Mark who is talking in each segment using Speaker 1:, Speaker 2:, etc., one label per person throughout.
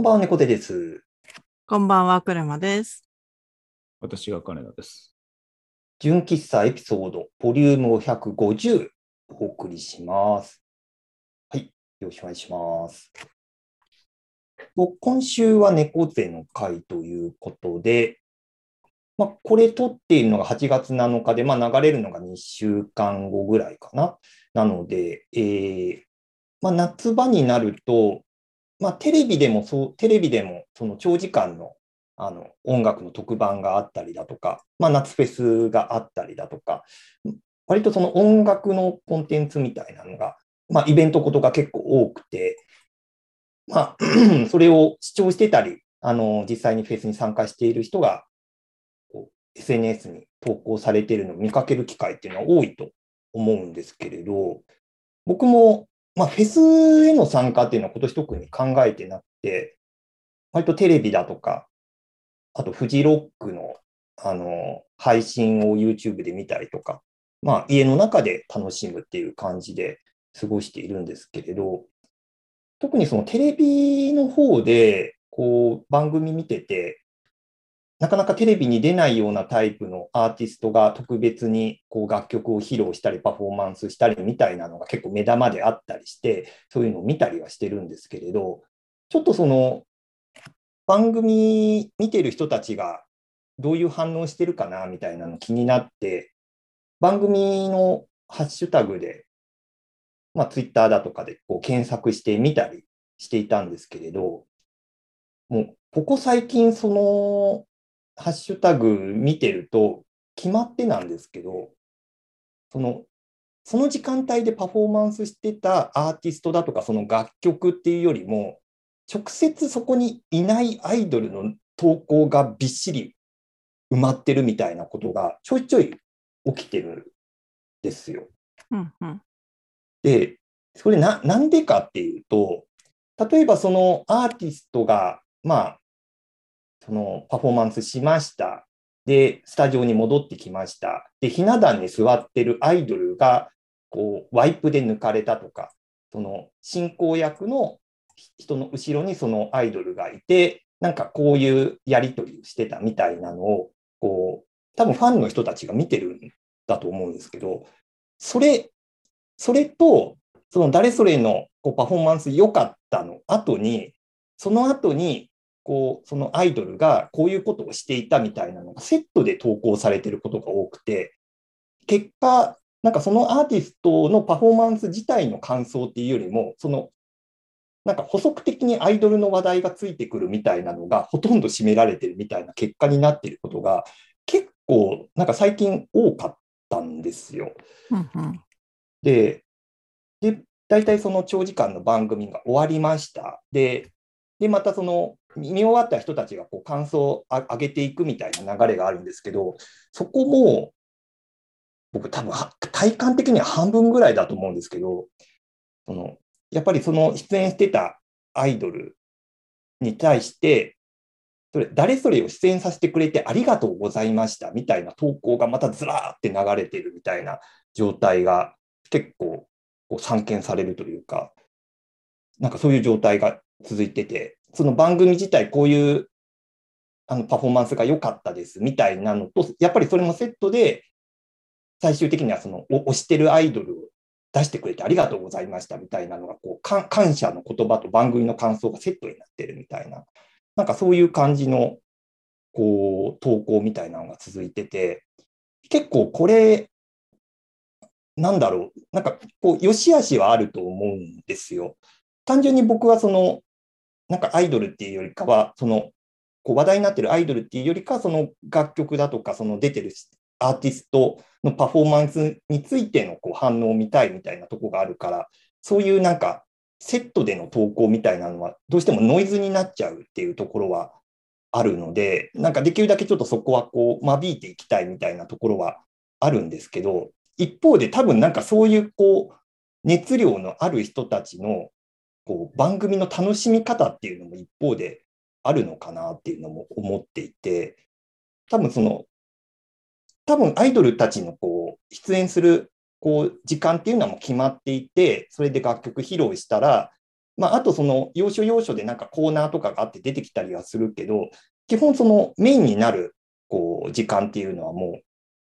Speaker 1: んばんは、猫背です。
Speaker 2: こんばんは、車です。
Speaker 3: 私が金田です。
Speaker 1: 純喫茶エピソード、ボリューム150、お送りします。はい、よろしくお願いします。と今週は猫背の会ということで、まあ、これ撮っているのが8月7日で、まあ、流れるのが2週間後ぐらいかな。なので、えーまあ、夏場になると、まあ、テレビでもそう、テレビでもその長時間のあの音楽の特番があったりだとか、まあ、夏フェスがあったりだとか、割とその音楽のコンテンツみたいなのが、まあ、イベントことが結構多くて、まあ、それを視聴してたり、あの実際にフェスに参加している人が SNS に投稿されているのを見かける機会っていうのは多いと思うんですけれど、僕も、まあ、フェスへの参加っていうのは今年特に考えてなくて、割とテレビだとか、あとフジロックのあの配信を YouTube で見たりとか、まあ、家の中で楽しむっていう感じで過ごしているんですけれど、特にそのテレビの方でこう番組見てて、なかなかテレビに出ないようなタイプのアーティストが特別にこう楽曲を披露したりパフォーマンスしたりみたいなのが結構目玉であったりして、そういうのを見たりはしてるんですけれど、ちょっとその番組見てる人たちがどういう反応してるかなみたいなの気になって、番組のハッシュタグで、まあ、ツイッターだとかでこう検索してみたりしていたんですけれど、もうここ最近そのハッシュタグ見てると決まってなんですけど、そのその時間帯でパフォーマンスしてたアーティストだとかその楽曲っていうよりも、直接そこにいないアイドルの投稿がびっしり埋まってるみたいなことがちょいちょい起きてるんですよ。
Speaker 2: うんうん。
Speaker 1: で、それななんでかっていうと、例えばそのアーティストが、まあ、そのパフォーマンスしました。で、スタジオに戻ってきました。で、ひな壇に座ってるアイドルが、こう、ワイプで抜かれたとか、その進行役の人の後ろにそのアイドルがいて、なんかこういうやり取りをしてたみたいなのを、こう、多分ファンの人たちが見てるんだと思うんですけど、それ、それと、その誰それのこうパフォーマンス良かったの後に、その後に、こう、そのアイドルがこういうことをしていたみたいなのがセットで投稿されてることが多くて、結果、なんかそのアーティストのパフォーマンス自体の感想っていうよりも、そのなんか補足的にアイドルの話題がついてくるみたいなのがほとんど占められてるみたいな結果になっていることが結構なんか最近多かったんですよ。
Speaker 2: うんうん。
Speaker 1: で、で大体その長時間の番組が終わりました。で、でまたその見終わった人たちがこう感想を上げていくみたいな流れがあるんですけど、そこも僕多分体感的には半分ぐらいだと思うんですけど、そのやっぱりその出演してたアイドルに対して、それ誰それを出演させてくれてありがとうございましたみたいな投稿がまたずらーって流れてるみたいな状態が結構こう散見されるというか、なんかそういう状態が続いてて、その番組自体こういうあのパフォーマンスが良かったですみたいなのと、やっぱりそれもセットで、最終的にはその推してるアイドルを出してくれてありがとうございましたみたいなのがこう感謝の言葉と番組の感想がセットになってるみたいな、なんかそういう感じのこう投稿みたいなのが続いてて、結構これ、なんだろう、なんかこう、良し悪しはあると思うんですよ。単純に僕はその、なんかアイドルっていうよりかは、その、こう話題になってるアイドルっていうよりかは、その楽曲だとか、その出てるアーティストのパフォーマンスについてのこう反応を見たいみたいなとこがあるから、そういうなんかセットでの投稿みたいなのはどうしてもノイズになっちゃうっていうところはあるので、なんかできるだけちょっとそこはこう間引いていきたいみたいなところはあるんですけど、一方で多分なんかそういうこう熱量のある人たちのこう番組の楽しみ方っていうのも一方であるのかなっていうのも思っていて、多分その多分アイドルたちのこう出演するこう時間っていうのはもう決まっていて、それで楽曲披露したら、まあ、あとその要所要所でなんかコーナーとかがあって出てきたりはするけど、基本そのメインになるこう時間っていうのはもう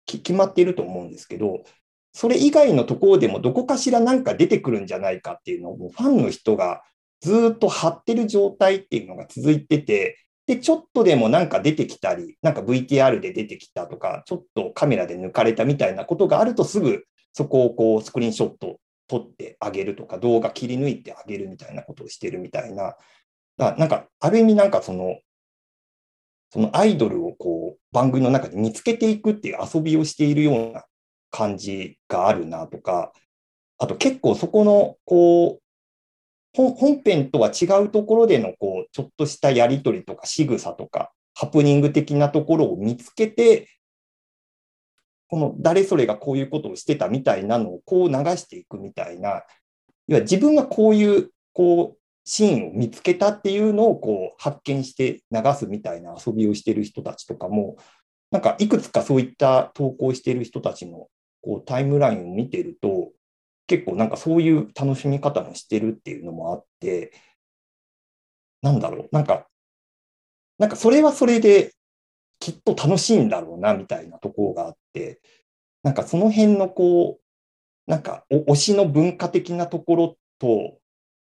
Speaker 1: 決まっていると思うんですけど、それ以外のところでもどこかしらなんか出てくるんじゃないかっていうのをファンの人がずっと張ってる状態っていうのが続いてて、で、ちょっとでもなんか出てきたり、なんか VTR で出てきたとか、ちょっとカメラで抜かれたみたいなことがあるとすぐそこをこうスクリーンショット撮ってあげるとか、動画切り抜いてあげるみたいな。ことをしてるみたいな、なんかある意味なんかその、そのアイドルをこう番組の中で見つけていくっていう遊びをしているような感じがあるなとか、あと結構そこのこう本編とは違うところでのこうちょっとしたやり取りとか仕草とかハプニング的なところを見つけて、この誰それがこういうことをしてたみたいなのをこう流していくみたいな、要は自分がこういうこうシーンを見つけたっていうのをこう発見して流すみたいな遊びをしてる人たちとかも、なんかいくつかそういった投稿してる人たちのこうタイムラインを見てると、結構なんかそういう楽しみ方もしてるっていうのもあって、なんだろう、なんか、なんかそれはそれできっと楽しいんだろうなみたいなところがあって、なんかその辺のこう、なんか推しの文化的なところと、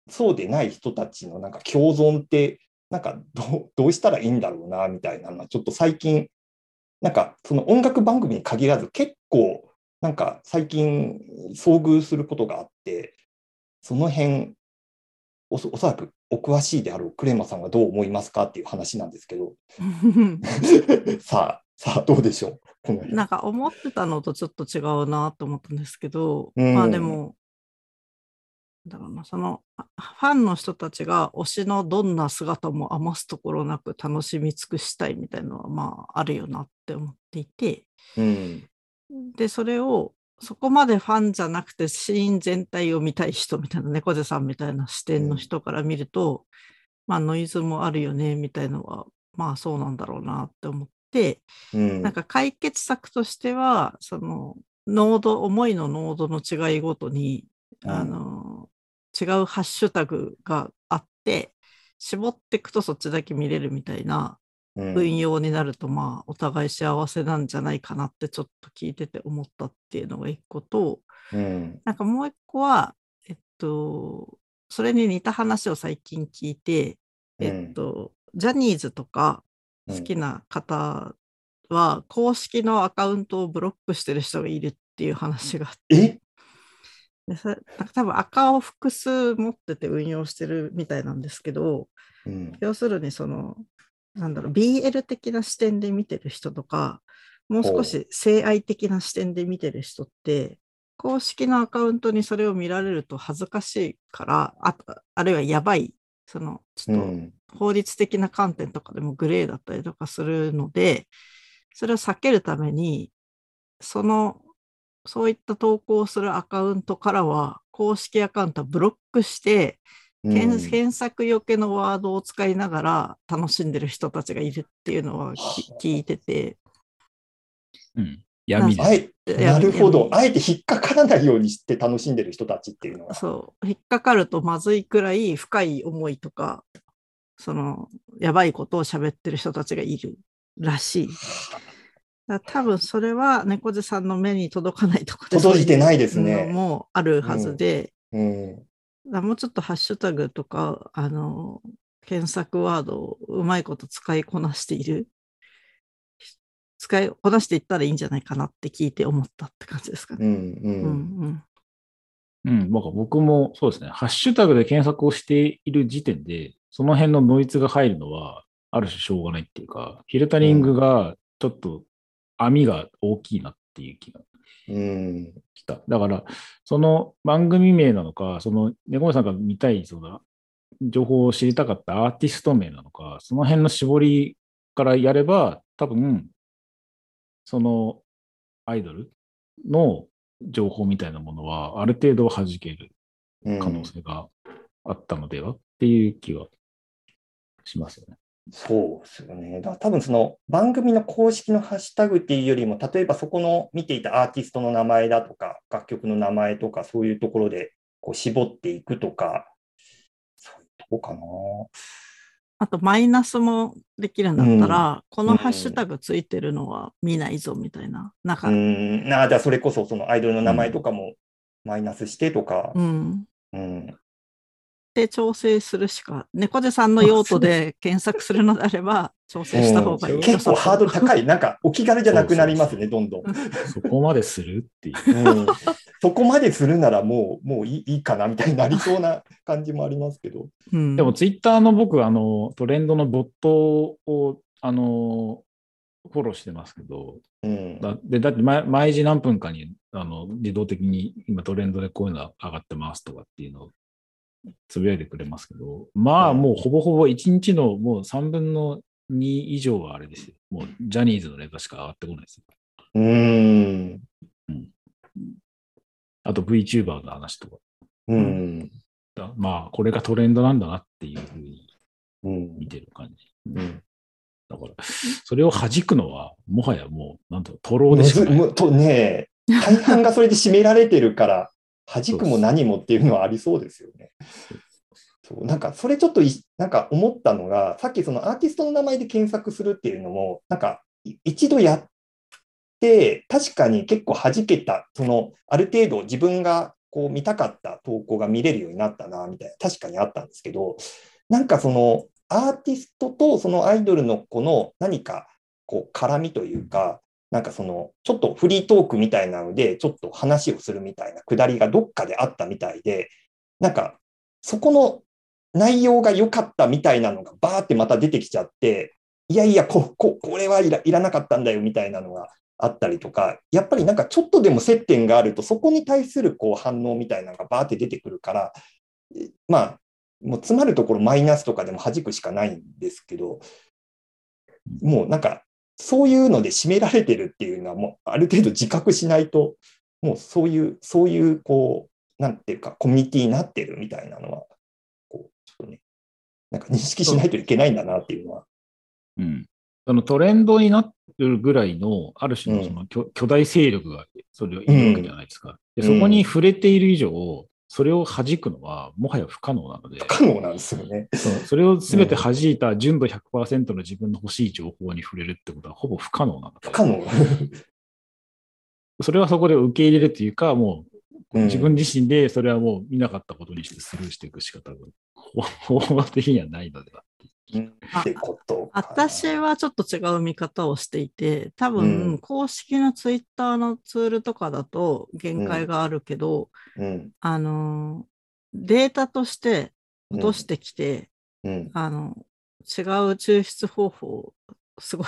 Speaker 1: そうでない人たちのなんか共存って、なんかどどうしたらいいんだろうなみたいなのは、ちょっと最近、なんかその音楽番組に限らず結構なんか最近遭遇することがあって、その辺おそ、おそらくお詳しいであろうクレマさんはどう思いますかっていう話なんですけど、さあ、さあどうでしょう？この
Speaker 2: なんか思ってたのとちょっと違うなと思ったんですけど、うん、まあでも、だろうな、そのファンの人たちが推しのどんな姿も余すところなく楽しみ尽くしたいみたいなのはまああるよなって思っていて、
Speaker 1: うん、
Speaker 2: で、それをそこまでファンじゃなくてシーン全体を見たい人みたいな猫背さんみたいな視点の人から見ると、うん、まあノイズもあるよねみたいのはまあそうなんだろうなって思って、
Speaker 1: うん、
Speaker 2: なんか解決策としてはその濃度思いの濃度の違いごとに、うん、あの違うハッシュタグがあって絞っていくとそっちだけ見れるみたいな運用になると、まあ、お互い幸せなんじゃないかなってちょっと聞いてて思ったっていうのが一個と、
Speaker 1: うん、
Speaker 2: なんかもう一個は、えっと、それに似た話を最近聞いて、えっと、うん、ジャニーズとか好きな方は、公式のアカウントをブロックしてる人がいるっていう話があって。でそれなんか多分赤を複数持ってて運用してるみたいなんですけど、
Speaker 1: うん、
Speaker 2: 要するにそのなんだろう、BL 的な視点で見てる人とか、もう少し性愛的な視点で見てる人って、公式のアカウントにそれを見られると恥ずかしいから、ああるいはやばい、その、ちょっと法律的な観点とかでもグレーだったりとかするので、それを避けるために、その、そういった投稿するアカウントからは、公式アカウントはブロックして、検検索よけのワードを使いながら楽しんでる人たちがいるっていうのは聞いてて。
Speaker 3: うん、闇
Speaker 1: でなるほど。あえて引っかからないようにして楽しんでる人たちっていうのは。
Speaker 2: そう。引っかかるとまずいくらい深い思いとか、その、やばいことを喋ってる人たちがいるらしい。多分それは猫背さんの目に届かないところ
Speaker 1: で届いてないですね。
Speaker 2: もあるはずで、
Speaker 1: うんうん
Speaker 2: もうちょっとハッシュタグとか、あの、検索ワードをうまいこと使いこなしている。使いこなしていったらいいんじゃないかなって聞いて思ったって感じですかね。
Speaker 1: うんうん。うん
Speaker 3: うん、僕もそうですね、ハッシュタグで検索をしている時点で、その辺のノイズが入るのは、ある種しょうがないっていうか、フィルタリングがちょっと網が大きいなっていう気が
Speaker 1: うん、
Speaker 3: 来た。だから、その番組名なのか、その猫さんが見たいそうだ情報を知りたかったアーティスト名なのか、その辺の絞りからやれば、多分、そのアイドルの情報みたいなものは、ある程度弾ける可能性があったのでは、っていう気はしますよね。
Speaker 1: そうですよね。だ多分その番組の公式のハッシュタグっていうよりも、例えばそこの見ていたアーティストの名前だとか、楽曲の名前とか、そういうところでこう絞っていくとか、そこかな。
Speaker 2: あと、マイナスもできるんだったら、このハッシュタグついてるのは見ないぞみたいな。なんか、
Speaker 1: う
Speaker 2: うん。
Speaker 1: ん、なじゃあそれこそそのアイドルの名前とかもマイナスしてとか。うん。
Speaker 2: で、調整するしか、猫背さんの用途で検索するのであれば、調整した方がいい。
Speaker 1: 結構ハードル高
Speaker 2: い。
Speaker 1: い。なんかお気軽じゃなくなりますね、どんどん。
Speaker 3: そこまでするっていう。
Speaker 1: うん、そこまでするならもうもういいいいかなみたいになりそうな感じもありますけど。
Speaker 2: うん
Speaker 3: でもツイッターの僕、あの、トレンドのボットを、あの、フォローしてますけど、
Speaker 1: うん、
Speaker 3: だでだって毎毎時何分かにあの自動的に今トレンドでこういうの上がってますとかっていうのをつぶやいてくれますけど、まあ
Speaker 1: うん
Speaker 3: もうほぼほぼ1日のもう3分の2以上はあれですよ。もうジャニーズのネタしか上がってこないですよ。
Speaker 1: うーん。
Speaker 3: あと VTuber の話とか。
Speaker 1: うん。
Speaker 3: だまあこれがトレンドなんだなっていうふうに
Speaker 1: うん。
Speaker 3: 見てる感じ。
Speaker 1: うん
Speaker 3: だから、それを弾くのは、もはやもう、なんと、トローでしかない。
Speaker 1: ね、大半がそれで占められてるから、弾くも何もっていうのはありそうですよね。そうなんかそれちょっといなんか思ったのが、さっきそのアーティストの名前で検索するっていうのも、なんかい一度やって、確かに結構弾けた、そのある程度自分がこう見たかった投稿が見れるようになったな、みたいな、確かにあったんですけど、なんかそのアーティストとそのアイドルの子の何かこう絡みというか、なんかそのちょっとフリートークみたいなので、ちょっと話をするみたいなくだりがどっかであったみたいで、なんかそこの内容が良かったみたいなのがバーってまた出てきちゃって、いやいやこ、ここれはいらなかったんだよみたいなのがあったりとか、やっぱりなんかちょっとでも接点があると、そこに対するこう反応みたいなのがバーって出てくるから、まあ、もう詰まるところマイナスとかでも弾くしかないんですけど、もうなんか、そういうので占められてるっていうのは、もうある程度自覚しないと、もうそういう、そういう、こう、なんていうか、コミュニティになってるみたいなのは、こう、ちょっとね、なんか認識しないといけないんだなっていうのは。
Speaker 3: うん。そのトレンドになってるぐらいの、ある種のその巨,、巨大勢力がそれをいるわけじゃないですか。でそこに触れている以上、それを弾くのはもはや不可能なので、
Speaker 1: 不可能なんですよね。
Speaker 3: そうそれを全て弾いた純度100%の自分の欲しい情報に触れるってことはほぼ不可能なので、
Speaker 1: 不可能。
Speaker 3: それはそこで受け入れるというか、もう
Speaker 1: うん
Speaker 3: 自分自身でそれはもう見なかったことにしてスルーしていくしか多分、方法的にはないのでは。
Speaker 1: ってこと。
Speaker 2: 私はちょっと違う見方をしていて、多
Speaker 1: う
Speaker 2: 分
Speaker 1: ん。
Speaker 2: 公式のツイッターのツールとかだと限界があるけど、
Speaker 1: うん、
Speaker 2: あの、データとして落としてきて、
Speaker 1: うん、
Speaker 2: あの、違う抽出方法、すごい、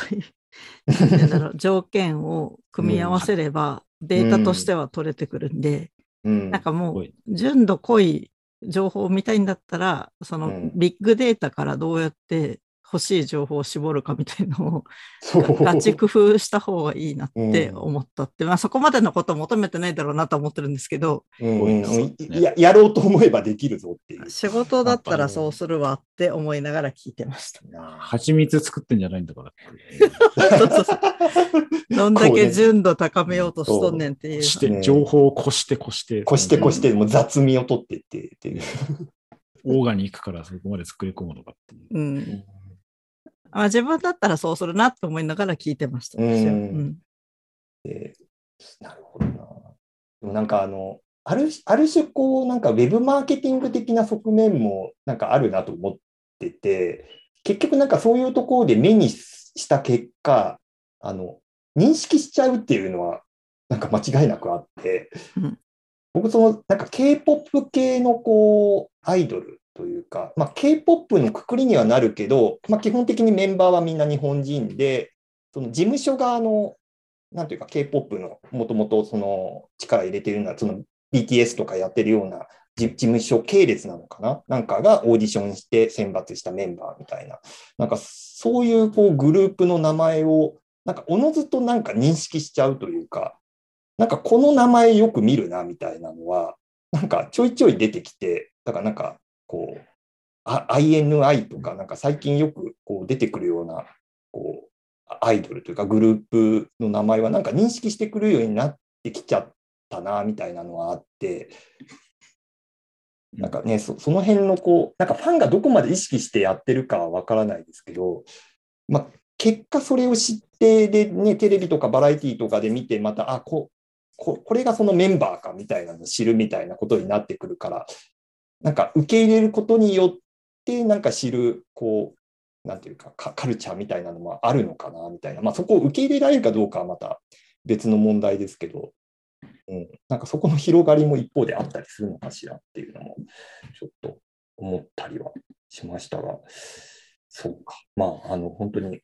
Speaker 2: 条件を組み合わせれば、データとしては取れてくるんで、
Speaker 1: うん。
Speaker 2: なんかも
Speaker 3: すごい、
Speaker 2: 純度濃い情報を見たいんだったら、その
Speaker 1: うん。
Speaker 2: ビッグデータからどうやって欲しい情報を絞るかみたいのを
Speaker 1: そう
Speaker 2: ガチ工夫した方がいいなって
Speaker 1: うん
Speaker 2: 思ったって、まあそこまでのことを求めてないだろうなと思ってるんですけど、
Speaker 1: うんややろうと思えばできるぞっていう。
Speaker 2: 仕事だったらそうするわって思いながら聞いてました。
Speaker 3: 蜂蜜作ってんじゃないんだから。
Speaker 2: そうそうそうどんだけ純度高めようとしとんねんっていう。
Speaker 3: して、
Speaker 1: ね
Speaker 3: 情報を越して越して、
Speaker 1: こしてこして、もう雑味を取ってってっていう。
Speaker 3: オーガニックからそこまで作り込むのかっていう。
Speaker 2: うんまあ、自分だったらそうするなって思いながら聞いてました。
Speaker 1: うん
Speaker 2: うん
Speaker 1: でなるほどな。でもなんかあの、あるある種こう、なんかウェブマーケティング的な側面もなんかあるなと思ってて、結局なんかそういうところで目にした結果、あの、認識しちゃうっていうのはなんか間違いなくあって、
Speaker 2: うん
Speaker 1: 僕そのなんか K-POP 系のこう、アイドルというか、まあ、K-POP のくくりにはなるけど、まあ、基本的にメンバーはみんな日本人で、その事務所側のなんていうか K-POP のもともとその力入れてるような、その BTS とかやってるような事事務所系列なのかな？なんかがオーディションして選抜したメンバーみたいな。なんかそういうこうグループの名前を、なんかおのずとなんか認識しちゃうというか、なんかこの名前よく見るなみたいなのは、なんかちょいちょい出てきて、だからなんかこう、あ INI とかなんか最近よくこう出てくるような、こう、アイドルというかグループの名前はなんか認識してくるようになってきちゃったなみたいなのはあって、なんかね、そその辺のこう、なんかファンがどこまで意識してやってるかはわからないですけど、まあ、結果それを知って、で、ね、テレビとかバラエティとかで見て、また、あ、こここれがそのメンバーかみたいなのを知るみたいなことになってくるから、なんか受け入れることによって、なんか知る、こう、なんていうかカ、ルチャーみたいなのもあるのかな、みたいな。まあ、そこを受け入れられるかどうかはまた別の問題ですけど、うん、なんかそこの広がりも一方であったりするのかしらっていうのも、ちょっと思ったりはしましたが、そうか。まあ、あの、本当に、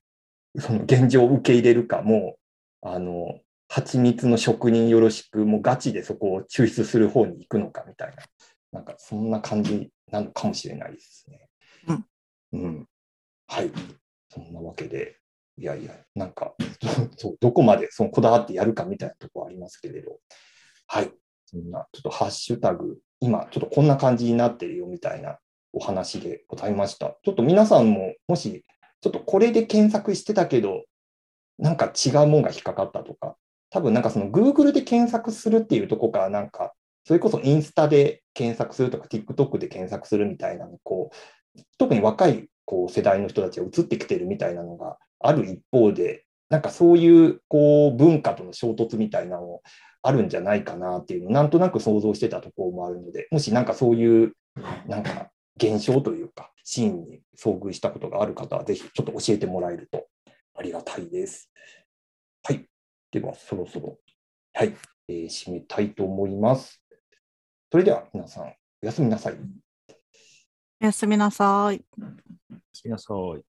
Speaker 1: その現状を受け入れるか、も、あの、蜂蜜の職人よろしく、もうガチでそこを抽出する方に行くのかみたいな、なんかそんな感じなのかもしれないですね。
Speaker 2: うん。
Speaker 1: うん。はい。そんなわけで、いやいや、なんか、そうどこまでそのこだわってやるかみたいなところありますけれど、はい。そんな、ちょっとハッシュタグ、今、ちょっとこんな感じになってるよみたいなお話でございました。ちょっと皆さんも、もし、ちょっとこれで検索してたけど、なんか違うもんが引っかかったとか、多分なんかその Google で検索するっていうところからなんか、それこそインスタで検索するとか TikTok で検索するみたいなのこう、特に若いこう世代の人たちが移ってきてるみたいなのがある一方で、なんかそういうこう文化との衝突みたいなのもあるんじゃないかなっていうのをなんとなく想像してたところもあるので、もしなんかそういうなんか現象というか、シーンに遭遇したことがある方は、ぜひちょっと教えてもらえるとありがたいです。はい。では、そろそろ、はい、えー締めたいと思います。それでは皆さん、おやすみなさい。
Speaker 2: おやすみなさい。
Speaker 3: しなさい。